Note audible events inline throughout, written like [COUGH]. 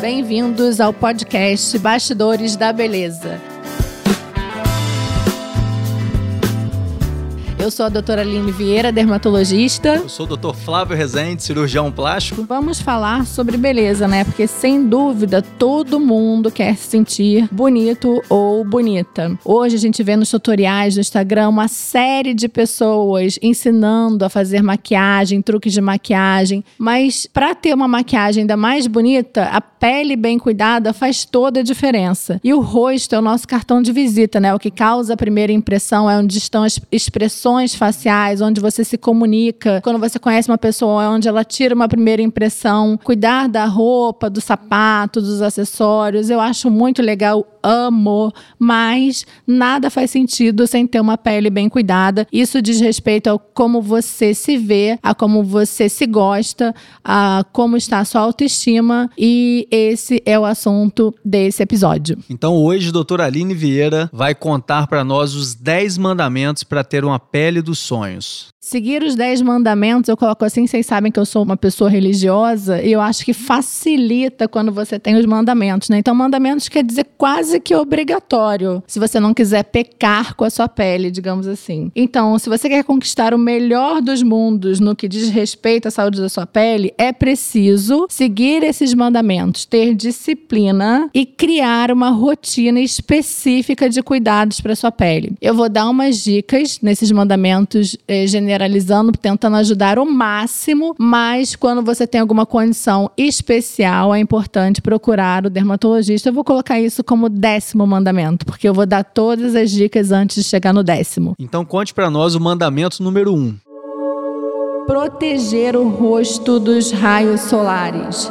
Bem-vindos ao podcast Bastidores da Beleza. Eu sou a doutora Aline Vieira, dermatologista. Eu sou o doutor Flávio Rezende, cirurgião plástico. Vamos falar sobre beleza, né? Porque sem dúvida todo mundo quer se sentir bonito ou bonita. Hoje a gente vê nos tutoriais do Instagram uma série de pessoas ensinando a fazer maquiagem, truques de maquiagem, mas para ter uma maquiagem ainda mais bonita, a pele bem cuidada faz toda a diferença. E o rosto é o nosso cartão de visita, né? O que causa a primeira impressão é onde estão as expressões expressões faciais, onde você se comunica. Quando você conhece uma pessoa, é onde ela tira uma primeira impressão. Cuidar da roupa, do sapato, dos acessórios. Eu acho muito legal amo, mas nada faz sentido sem ter uma pele bem cuidada. Isso diz respeito a como você se vê, a como você se gosta, a como está a sua autoestima e esse é o assunto desse episódio. Então hoje, doutora Aline Vieira vai contar para nós os 10 mandamentos para ter uma pele dos sonhos. Seguir os dez mandamentos, eu coloco assim, vocês sabem que eu sou uma pessoa religiosa, e eu acho que facilita quando você tem os mandamentos, né? Então, mandamentos quer dizer quase que obrigatório, se você não quiser pecar com a sua pele, digamos assim. Então, se você quer conquistar o melhor dos mundos no que diz respeito à saúde da sua pele, é preciso seguir esses mandamentos, ter disciplina e criar uma rotina específica de cuidados para sua pele. Eu vou dar umas dicas nesses mandamentos eh, generalizando, tentando ajudar o máximo, mas quando você tem alguma condição especial, é importante procurar o dermatologista. Eu vou colocar isso como décimo mandamento, porque eu vou dar todas as dicas antes de chegar no décimo. Então conte para nós o mandamento número um. Proteger o rosto dos raios solares.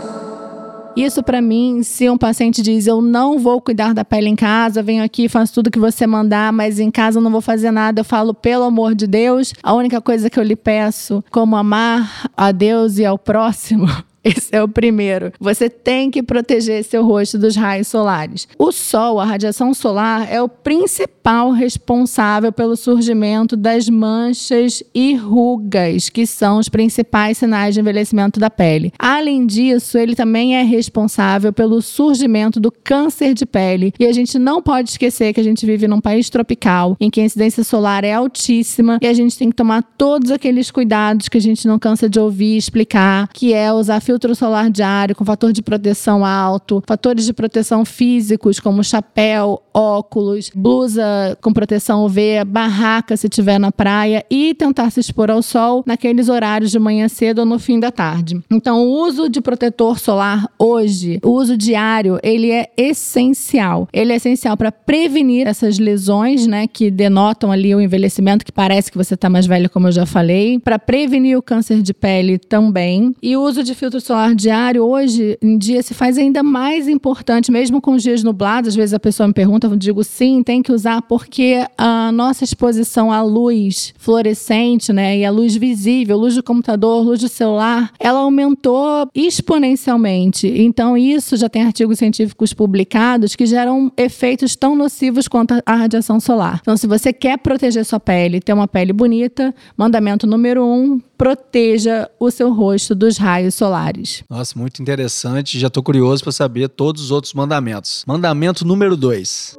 Isso para mim, se um paciente diz eu não vou cuidar da pele em casa, venho aqui, faço tudo que você mandar, mas em casa eu não vou fazer nada, eu falo pelo amor de Deus, a única coisa que eu lhe peço, como amar a Deus e ao próximo, [LAUGHS] Esse é o primeiro. Você tem que proteger seu rosto dos raios solares. O sol, a radiação solar, é o principal responsável pelo surgimento das manchas e rugas, que são os principais sinais de envelhecimento da pele. Além disso, ele também é responsável pelo surgimento do câncer de pele. E a gente não pode esquecer que a gente vive num país tropical, em que a incidência solar é altíssima e a gente tem que tomar todos aqueles cuidados que a gente não cansa de ouvir explicar, que é usar filtro filtro solar diário com fator de proteção alto, fatores de proteção físicos como chapéu, óculos, blusa com proteção UV, barraca se tiver na praia e tentar se expor ao sol naqueles horários de manhã cedo ou no fim da tarde. Então, o uso de protetor solar hoje, o uso diário, ele é essencial. Ele é essencial para prevenir essas lesões, né, que denotam ali o envelhecimento, que parece que você está mais velho, como eu já falei, para prevenir o câncer de pele também. E o uso de filtro solar diário hoje em dia se faz ainda mais importante, mesmo com os dias nublados. Às vezes a pessoa me pergunta, eu digo sim, tem que usar porque a nossa exposição à luz fluorescente, né, e à luz visível, luz do computador, luz do celular, ela aumentou exponencialmente. Então isso já tem artigos científicos publicados que geram efeitos tão nocivos quanto a radiação solar. Então, se você quer proteger sua pele, ter uma pele bonita, mandamento número um, proteja o seu rosto dos raios solares. Nossa, muito interessante. Já estou curioso para saber todos os outros mandamentos. Mandamento número 2.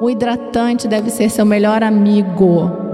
O hidratante deve ser seu melhor amigo.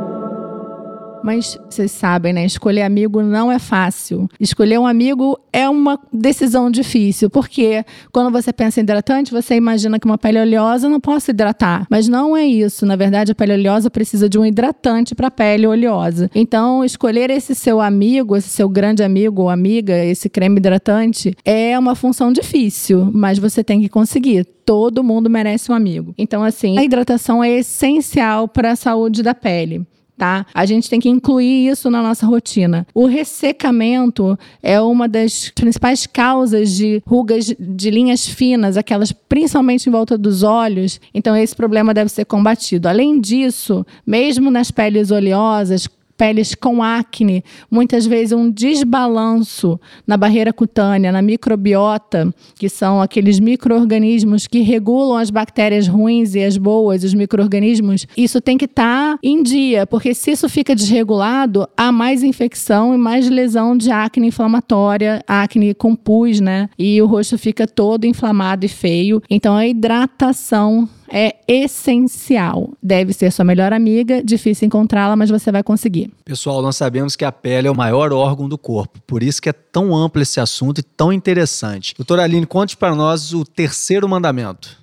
Mas vocês sabem, né? Escolher amigo não é fácil. Escolher um amigo é uma decisão difícil, porque quando você pensa em hidratante, você imagina que uma pele oleosa não posso hidratar. Mas não é isso. Na verdade, a pele oleosa precisa de um hidratante para a pele oleosa. Então, escolher esse seu amigo, esse seu grande amigo ou amiga, esse creme hidratante, é uma função difícil, mas você tem que conseguir todo mundo merece um amigo. Então, assim, a hidratação é essencial para a saúde da pele tá? A gente tem que incluir isso na nossa rotina. O ressecamento é uma das principais causas de rugas de linhas finas, aquelas principalmente em volta dos olhos. Então esse problema deve ser combatido. Além disso, mesmo nas peles oleosas, peles com acne, muitas vezes um desbalanço na barreira cutânea, na microbiota, que são aqueles micro-organismos que regulam as bactérias ruins e as boas, os micro-organismos, isso tem que estar tá em dia, porque se isso fica desregulado, há mais infecção e mais lesão de acne inflamatória, acne com pus, né? E o rosto fica todo inflamado e feio. Então a hidratação é essencial. Deve ser sua melhor amiga, difícil encontrá-la, mas você vai conseguir. Pessoal, nós sabemos que a pele é o maior órgão do corpo, por isso que é tão amplo esse assunto e tão interessante. Doutora Aline, conte para nós o terceiro mandamento.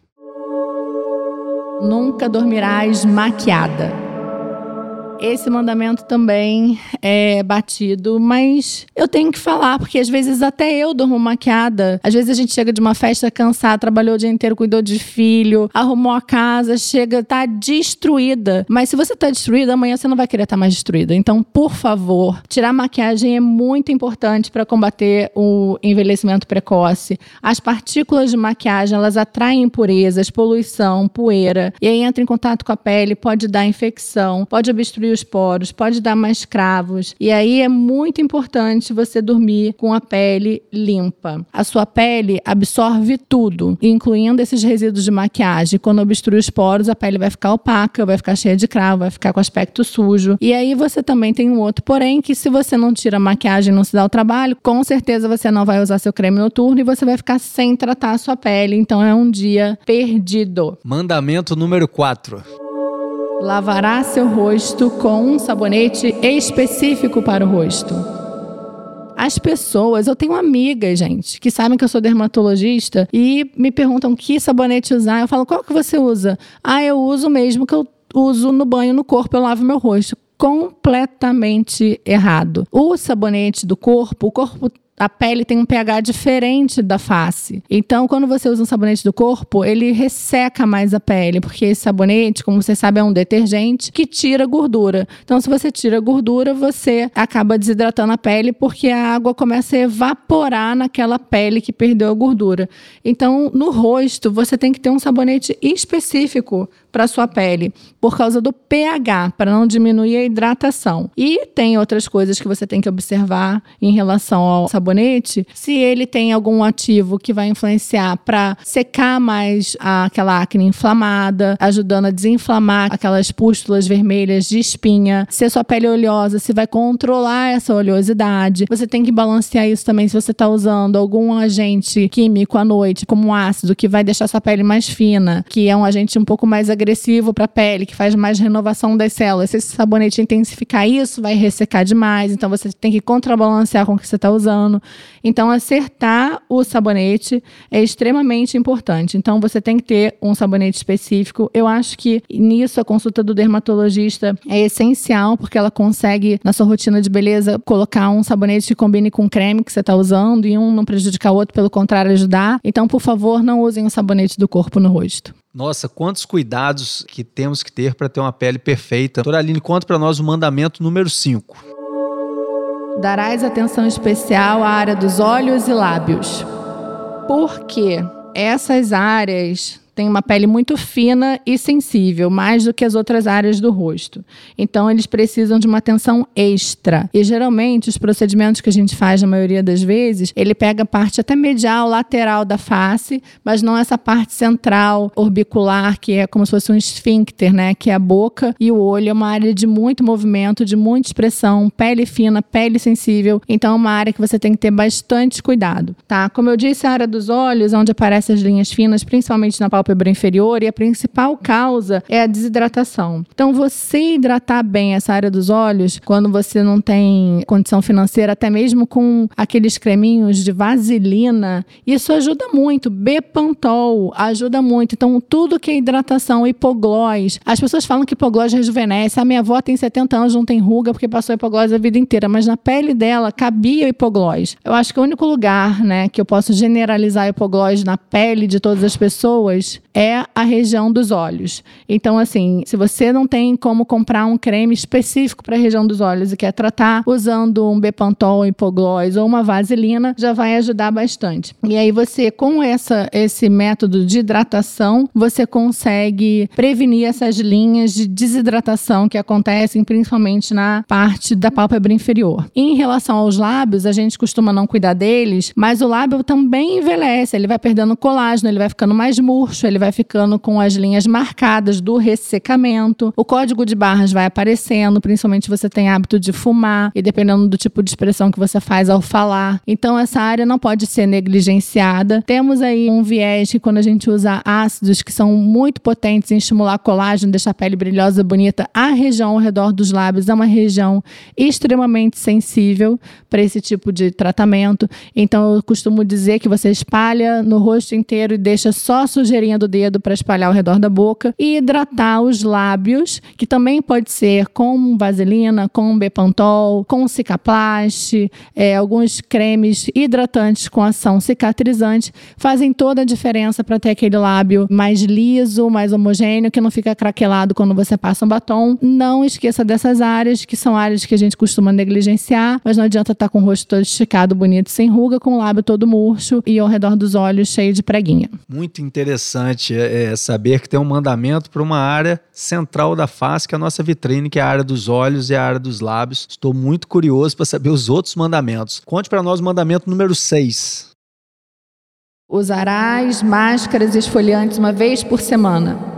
Nunca dormirás maquiada. Esse mandamento também é batido, mas eu tenho que falar, porque às vezes até eu durmo maquiada. Às vezes a gente chega de uma festa cansada, trabalhou o dia inteiro, cuidou de filho, arrumou a casa, chega, tá destruída. Mas se você tá destruída, amanhã você não vai querer estar tá mais destruída. Então, por favor, tirar maquiagem é muito importante para combater o envelhecimento precoce. As partículas de maquiagem, elas atraem impurezas, poluição, poeira, e aí entra em contato com a pele, pode dar infecção, pode obstruir os poros, pode dar mais cravos. E aí é muito importante você dormir com a pele limpa. A sua pele absorve tudo, incluindo esses resíduos de maquiagem. Quando obstrui os poros, a pele vai ficar opaca, vai ficar cheia de cravo, vai ficar com aspecto sujo. E aí você também tem um outro porém que se você não tira a maquiagem não se dá o trabalho, com certeza você não vai usar seu creme noturno e você vai ficar sem tratar a sua pele. Então é um dia perdido. Mandamento número 4. Lavará seu rosto com um sabonete específico para o rosto. As pessoas, eu tenho amigas, gente, que sabem que eu sou dermatologista e me perguntam que sabonete usar. Eu falo, qual que você usa? Ah, eu uso o mesmo que eu uso no banho no corpo, eu lavo meu rosto completamente errado. O sabonete do corpo, o corpo a pele tem um pH diferente da face. Então, quando você usa um sabonete do corpo, ele resseca mais a pele, porque esse sabonete, como você sabe, é um detergente que tira gordura. Então, se você tira gordura, você acaba desidratando a pele porque a água começa a evaporar naquela pele que perdeu a gordura. Então, no rosto, você tem que ter um sabonete específico para sua pele, por causa do pH, para não diminuir a hidratação. E tem outras coisas que você tem que observar em relação ao sabonete, se ele tem algum ativo que vai influenciar para secar mais aquela acne inflamada, ajudando a desinflamar aquelas pústulas vermelhas de espinha, se a sua pele é oleosa, se vai controlar essa oleosidade. Você tem que balancear isso também se você está usando algum agente químico à noite, como um ácido, que vai deixar sua pele mais fina, que é um agente um pouco mais agressivo agressivo para a pele, que faz mais renovação das células. Se esse sabonete intensificar isso, vai ressecar demais. Então você tem que contrabalancear com o que você está usando. Então acertar o sabonete é extremamente importante. Então você tem que ter um sabonete específico. Eu acho que nisso a consulta do dermatologista é essencial, porque ela consegue, na sua rotina de beleza, colocar um sabonete que combine com o creme que você está usando e um não prejudicar o outro, pelo contrário, ajudar. Então, por favor, não usem o sabonete do corpo no rosto. Nossa, quantos cuidados que temos que ter para ter uma pele perfeita. Doutora Aline, conta para nós o mandamento número 5. Darás atenção especial à área dos olhos e lábios. Por quê? Essas áreas têm uma pele muito fina e sensível, mais do que as outras áreas do rosto. Então, eles precisam de uma atenção extra. E geralmente, os procedimentos que a gente faz, na maioria das vezes, ele pega a parte até medial, lateral da face, mas não essa parte central, orbicular, que é como se fosse um esfíncter, né? Que é a boca e o olho. É uma área de muito movimento, de muita expressão, pele fina, pele sensível. Então, é uma área que você tem que ter bastante cuidado, tá? Como eu disse, a área dos olhos, onde aparecem as linhas finas, principalmente na pálpebra pálpebra inferior e a principal causa é a desidratação. Então, você hidratar bem essa área dos olhos, quando você não tem condição financeira, até mesmo com aqueles creminhos de vaselina, isso ajuda muito. Bepantol ajuda muito. Então, tudo que é hidratação, hipoglós. As pessoas falam que hipoglós rejuvenesce. A minha avó tem 70 anos, não tem ruga porque passou hipoglós a vida inteira, mas na pele dela cabia hipoglós. Eu acho que o único lugar, né, que eu posso generalizar hipoglós na pele de todas as pessoas é a região dos olhos. Então, assim, se você não tem como comprar um creme específico para a região dos olhos e quer tratar usando um Bepantol, hipoglós ou uma vaselina, já vai ajudar bastante. E aí você, com essa, esse método de hidratação, você consegue prevenir essas linhas de desidratação que acontecem principalmente na parte da pálpebra inferior. Em relação aos lábios, a gente costuma não cuidar deles, mas o lábio também envelhece, ele vai perdendo colágeno, ele vai ficando mais murcho, ele vai ficando com as linhas marcadas do ressecamento. O código de barras vai aparecendo, principalmente se você tem hábito de fumar e dependendo do tipo de expressão que você faz ao falar. Então essa área não pode ser negligenciada. Temos aí um viés que quando a gente usa ácidos que são muito potentes em estimular colágeno, deixar a pele brilhosa, bonita, a região ao redor dos lábios é uma região extremamente sensível para esse tipo de tratamento. Então eu costumo dizer que você espalha no rosto inteiro e deixa só a sujeirinha do dedo para espalhar ao redor da boca e hidratar os lábios, que também pode ser com vaselina, com Bepantol, com Cicaplast, é, alguns cremes hidratantes com ação cicatrizante fazem toda a diferença para ter aquele lábio mais liso, mais homogêneo, que não fica craquelado quando você passa um batom. Não esqueça dessas áreas, que são áreas que a gente costuma negligenciar, mas não adianta estar tá com o rosto todo esticado, bonito, sem ruga, com o lábio todo murcho e ao redor dos olhos cheio de preguinha. Muito interessante é, é saber que tem um mandamento para uma área central da face, que é a nossa vitrine, que é a área dos olhos e a área dos lábios. Estou muito curioso para saber os outros mandamentos. Conte para nós o mandamento número 6. Usarás máscaras esfoliantes uma vez por semana.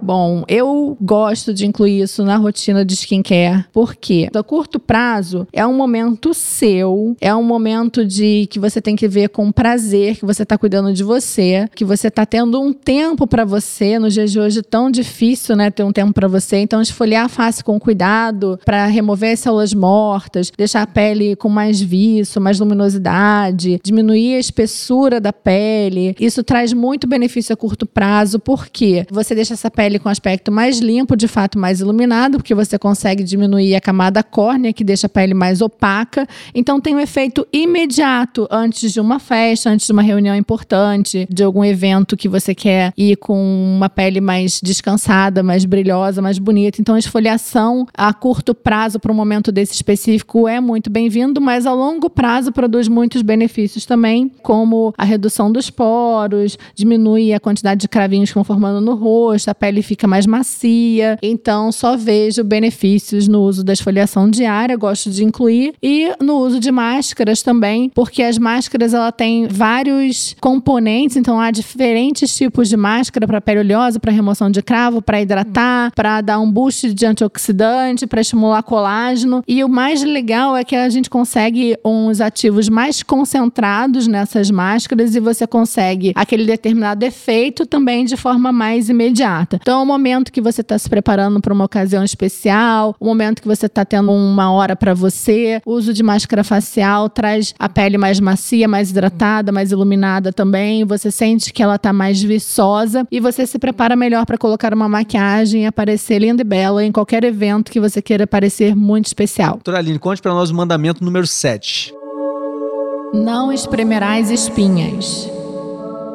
Bom, eu gosto de incluir isso na rotina de skincare, porque a curto prazo é um momento seu, é um momento de que você tem que ver com prazer, que você está cuidando de você, que você está tendo um tempo para você. No dia de hoje tão difícil, né, ter um tempo para você. Então, esfoliar a face com cuidado para remover as células mortas, deixar a pele com mais viço, mais luminosidade, diminuir a espessura da pele. Isso traz muito benefício a curto prazo, porque você deixa essa pele pele com aspecto mais limpo, de fato mais iluminado, porque você consegue diminuir a camada córnea, que deixa a pele mais opaca. Então tem um efeito imediato antes de uma festa, antes de uma reunião importante, de algum evento que você quer ir com uma pele mais descansada, mais brilhosa, mais bonita. Então a esfoliação a curto prazo para um momento desse específico é muito bem-vindo, mas a longo prazo produz muitos benefícios também, como a redução dos poros, diminui a quantidade de cravinhos que vão formando no rosto, a pele pele fica mais macia. Então, só vejo benefícios no uso da esfoliação diária, gosto de incluir, e no uso de máscaras também, porque as máscaras ela tem vários componentes, então há diferentes tipos de máscara para pele oleosa, para remoção de cravo, para hidratar, para dar um boost de antioxidante, para estimular colágeno. E o mais legal é que a gente consegue uns ativos mais concentrados nessas máscaras e você consegue aquele determinado efeito também de forma mais imediata. Então, é um momento que você está se preparando para uma ocasião especial, o um momento que você está tendo uma hora para você. O uso de máscara facial traz a pele mais macia, mais hidratada, mais iluminada também. Você sente que ela está mais viçosa e você se prepara melhor para colocar uma maquiagem e aparecer linda e bela em qualquer evento que você queira parecer muito especial. Doutora Aline, conte para nós o mandamento número 7. Não espremerás espinhas.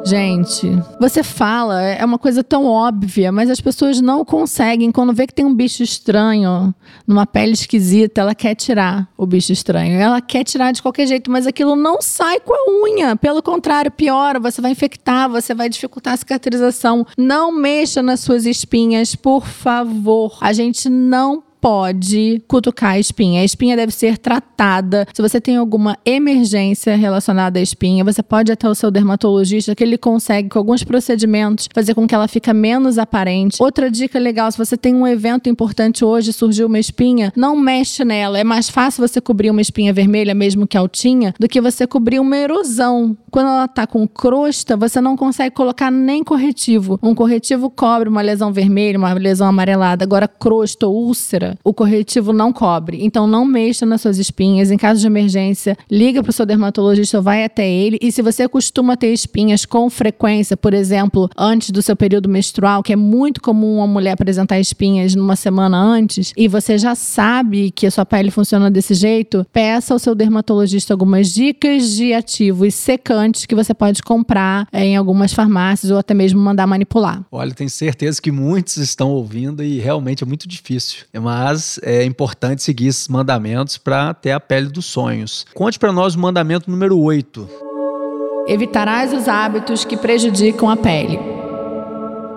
Gente, você fala, é uma coisa tão óbvia, mas as pessoas não conseguem. Quando vê que tem um bicho estranho numa pele esquisita, ela quer tirar o bicho estranho. Ela quer tirar de qualquer jeito, mas aquilo não sai com a unha. Pelo contrário, piora. Você vai infectar, você vai dificultar a cicatrização. Não mexa nas suas espinhas, por favor. A gente não pode cutucar a espinha. A espinha deve ser tratada. Se você tem alguma emergência relacionada à espinha, você pode até o seu dermatologista, que ele consegue, com alguns procedimentos, fazer com que ela fique menos aparente. Outra dica legal: se você tem um evento importante hoje, surgiu uma espinha, não mexe nela. É mais fácil você cobrir uma espinha vermelha, mesmo que altinha, do que você cobrir uma erosão. Quando ela tá com crosta, você não consegue colocar nem corretivo. Um corretivo cobre uma lesão vermelha, uma lesão amarelada. Agora, crosta ou úlcera, o corretivo não cobre. Então não mexa nas suas espinhas. Em caso de emergência, liga para o seu dermatologista vai até ele. E se você costuma ter espinhas com frequência, por exemplo, antes do seu período menstrual, que é muito comum uma mulher apresentar espinhas numa semana antes, e você já sabe que a sua pele funciona desse jeito, peça ao seu dermatologista algumas dicas de ativos secantes que você pode comprar em algumas farmácias ou até mesmo mandar manipular. Olha, tenho certeza que muitos estão ouvindo e realmente é muito difícil. Mas é importante seguir esses mandamentos para ter a pele dos sonhos. Conte para nós o mandamento número 8. Evitarás os hábitos que prejudicam a pele.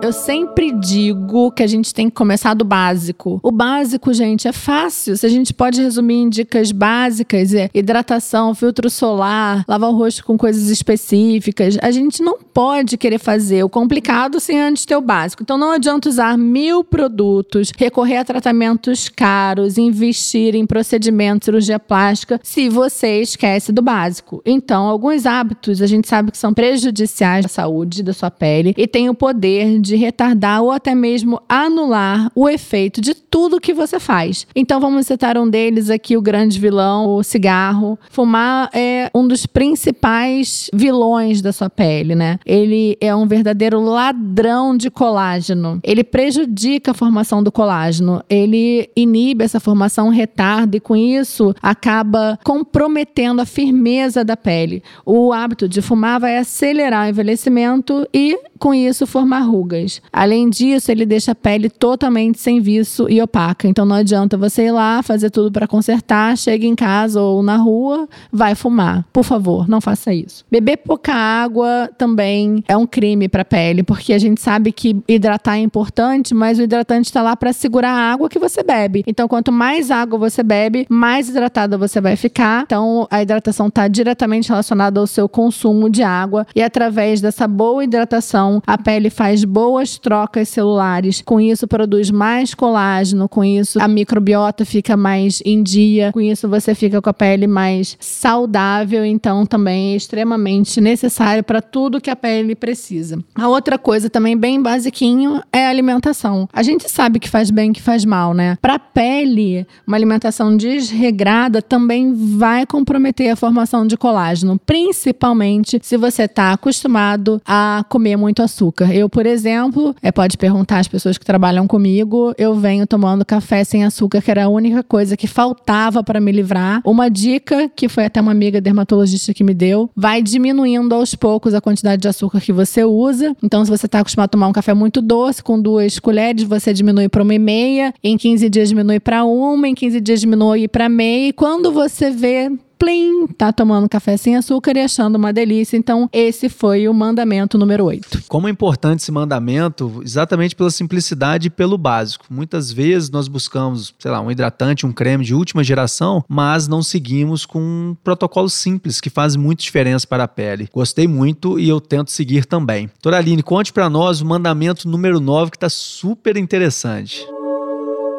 Eu sempre digo que a gente tem que começar do básico. O básico, gente, é fácil. Se a gente pode resumir em dicas básicas, é hidratação, filtro solar, lavar o rosto com coisas específicas. A gente não pode querer fazer o complicado sem antes ter o básico. Então não adianta usar mil produtos, recorrer a tratamentos caros, investir em procedimentos, cirurgia plástica, se você esquece do básico. Então, alguns hábitos a gente sabe que são prejudiciais à saúde da sua pele e tem o poder de de retardar ou até mesmo anular o efeito de tudo que você faz. Então vamos citar um deles aqui, o grande vilão, o cigarro. Fumar é um dos principais vilões da sua pele, né? Ele é um verdadeiro ladrão de colágeno. Ele prejudica a formação do colágeno. Ele inibe essa formação, retarda e com isso acaba comprometendo a firmeza da pele. O hábito de fumar vai acelerar o envelhecimento e com isso formar rugas. Além disso, ele deixa a pele totalmente sem viço e opaca. Então não adianta você ir lá fazer tudo para consertar, chega em casa ou na rua, vai fumar. Por favor, não faça isso. Beber pouca água também é um crime para a pele, porque a gente sabe que hidratar é importante, mas o hidratante está lá para segurar a água que você bebe. Então quanto mais água você bebe, mais hidratada você vai ficar. Então a hidratação está diretamente relacionada ao seu consumo de água e através dessa boa hidratação a pele faz boas trocas celulares, com isso produz mais colágeno, com isso a microbiota fica mais em dia, com isso você fica com a pele mais saudável, então também é extremamente necessário para tudo que a pele precisa. A outra coisa também bem basiquinho é a alimentação. A gente sabe que faz bem, que faz mal, né? Para a pele, uma alimentação desregrada também vai comprometer a formação de colágeno, principalmente se você está acostumado a comer muito muito açúcar. Eu, por exemplo, é, pode perguntar às pessoas que trabalham comigo, eu venho tomando café sem açúcar, que era a única coisa que faltava para me livrar. Uma dica que foi até uma amiga dermatologista que me deu, vai diminuindo aos poucos a quantidade de açúcar que você usa. Então, se você está acostumado a tomar um café muito doce, com duas colheres, você diminui para uma e meia, em 15 dias diminui para uma, em 15 dias diminui para meia, e quando você vê plim, tá tomando café sem açúcar e achando uma delícia. Então, esse foi o mandamento número 8. Como é importante esse mandamento, exatamente pela simplicidade e pelo básico. Muitas vezes nós buscamos, sei lá, um hidratante, um creme de última geração, mas não seguimos com um protocolo simples que faz muita diferença para a pele. Gostei muito e eu tento seguir também. Toraline, conte para nós o mandamento número 9 que está super interessante.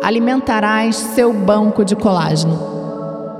Alimentarás seu banco de colágeno.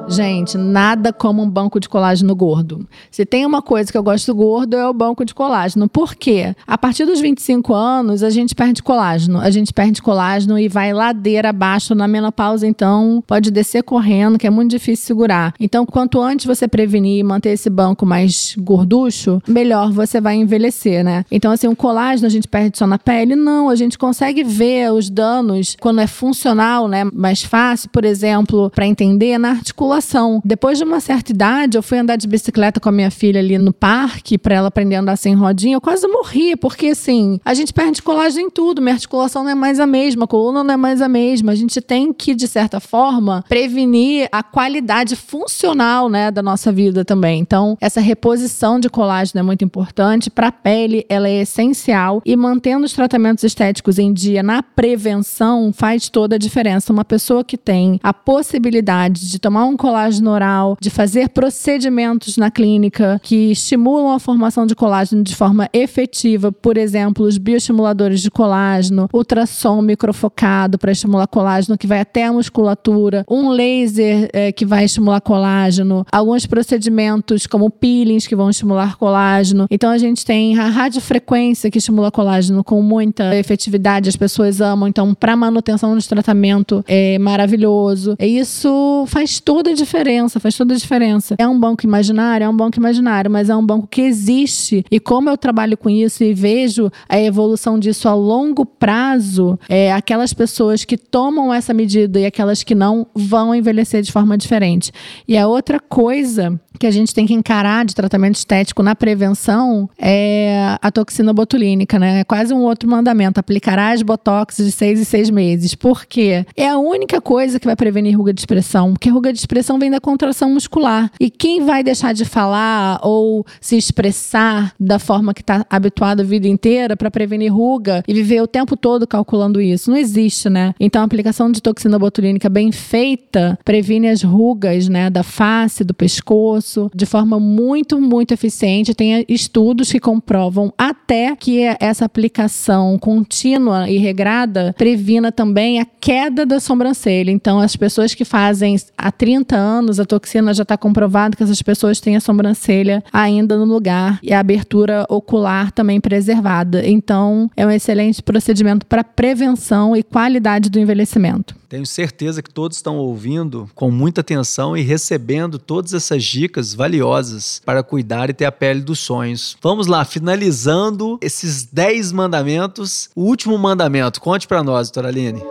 Gente, nada como um banco de colágeno gordo. Se tem uma coisa que eu gosto gordo é o banco de colágeno. Por quê? A partir dos 25 anos, a gente perde colágeno. A gente perde colágeno e vai ladeira abaixo na menopausa, então pode descer correndo, que é muito difícil segurar. Então, quanto antes você prevenir e manter esse banco mais gorducho, melhor você vai envelhecer, né? Então, assim, o colágeno a gente perde só na pele? Não, a gente consegue ver os danos quando é funcional, né? Mais fácil, por exemplo, para entender na articulação depois de uma certa idade, eu fui andar de bicicleta com a minha filha ali no parque para ela aprender a andar sem rodinha. Eu quase morri, porque assim, a gente perde colagem em tudo. Minha articulação não é mais a mesma, a coluna não é mais a mesma. A gente tem que, de certa forma, prevenir a qualidade funcional, né, da nossa vida também. Então, essa reposição de colágeno é muito importante. Para a pele, ela é essencial e mantendo os tratamentos estéticos em dia na prevenção faz toda a diferença. Uma pessoa que tem a possibilidade de tomar um colágeno colágeno oral, de fazer procedimentos na clínica que estimulam a formação de colágeno de forma efetiva, por exemplo, os bioestimuladores de colágeno, ultrassom microfocado para estimular colágeno que vai até a musculatura, um laser é, que vai estimular colágeno, alguns procedimentos como peelings que vão estimular colágeno. Então a gente tem a radiofrequência que estimula colágeno com muita efetividade, as pessoas amam. Então, para manutenção de tratamento é maravilhoso. Isso faz toda a diferença, faz toda a diferença. É um banco imaginário, é um banco imaginário, mas é um banco que existe. E como eu trabalho com isso e vejo a evolução disso a longo prazo, é, aquelas pessoas que tomam essa medida e aquelas que não vão envelhecer de forma diferente. E a outra coisa que a gente tem que encarar de tratamento estético na prevenção é a toxina botulínica, né? É quase um outro mandamento. Aplicarás botox de seis em seis meses. Por quê? É a única coisa que vai prevenir ruga de expressão, porque ruga de expressão vem da contração muscular. E quem vai deixar de falar ou se expressar da forma que está habituado a vida inteira para prevenir ruga e viver o tempo todo calculando isso? Não existe, né? Então a aplicação de toxina botulínica bem feita previne as rugas, né, da face, do pescoço de forma muito, muito eficiente. Tem estudos que comprovam até que essa aplicação contínua e regrada previna também a queda da sobrancelha. Então, as pessoas que fazem há 30 anos, a toxina já está comprovado que essas pessoas têm a sobrancelha ainda no lugar e a abertura ocular também preservada. Então, é um excelente procedimento para prevenção e qualidade do envelhecimento. Tenho certeza que todos estão ouvindo com muita atenção e recebendo todas essas dicas valiosas para cuidar e ter a pele dos sonhos. Vamos lá, finalizando esses 10 mandamentos. O último mandamento, conte para nós, doutora Aline.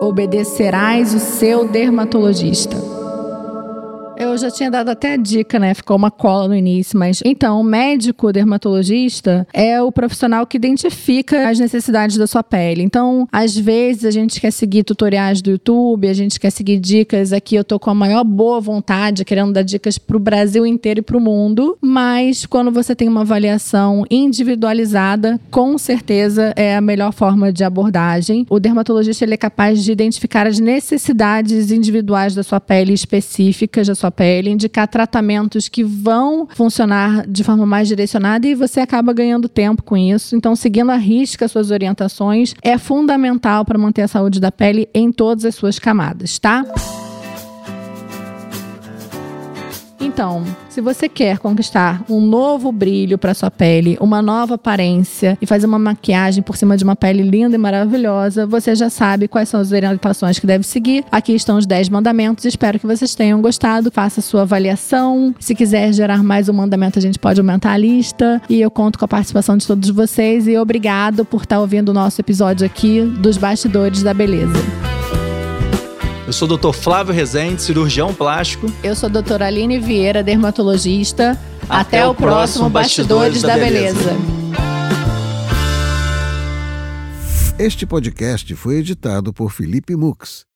Obedecerás o seu dermatologista. Eu já tinha dado até a dica, né? Ficou uma cola no início, mas então, o médico dermatologista é o profissional que identifica as necessidades da sua pele. Então, às vezes a gente quer seguir tutoriais do YouTube, a gente quer seguir dicas aqui, eu tô com a maior boa vontade, querendo dar dicas pro Brasil inteiro e pro mundo, mas quando você tem uma avaliação individualizada, com certeza é a melhor forma de abordagem. O dermatologista ele é capaz de identificar as necessidades individuais da sua pele específicas, pele, indicar tratamentos que vão funcionar de forma mais direcionada e você acaba ganhando tempo com isso. Então, seguindo a risca suas orientações é fundamental para manter a saúde da pele em todas as suas camadas, tá? Então, se você quer conquistar um novo brilho para sua pele, uma nova aparência e fazer uma maquiagem por cima de uma pele linda e maravilhosa, você já sabe quais são as orientações que deve seguir. Aqui estão os 10 mandamentos. Espero que vocês tenham gostado. Faça sua avaliação. Se quiser gerar mais um mandamento, a gente pode aumentar a lista. E eu conto com a participação de todos vocês. E obrigado por estar ouvindo o nosso episódio aqui dos Bastidores da Beleza. Eu sou o Dr. Flávio Rezende, cirurgião plástico. Eu sou a doutora Aline Vieira, dermatologista. Até, Até o, próximo Bastidores, Bastidores da, Beleza. Beleza. Este podcast foi editado por Felipe Mux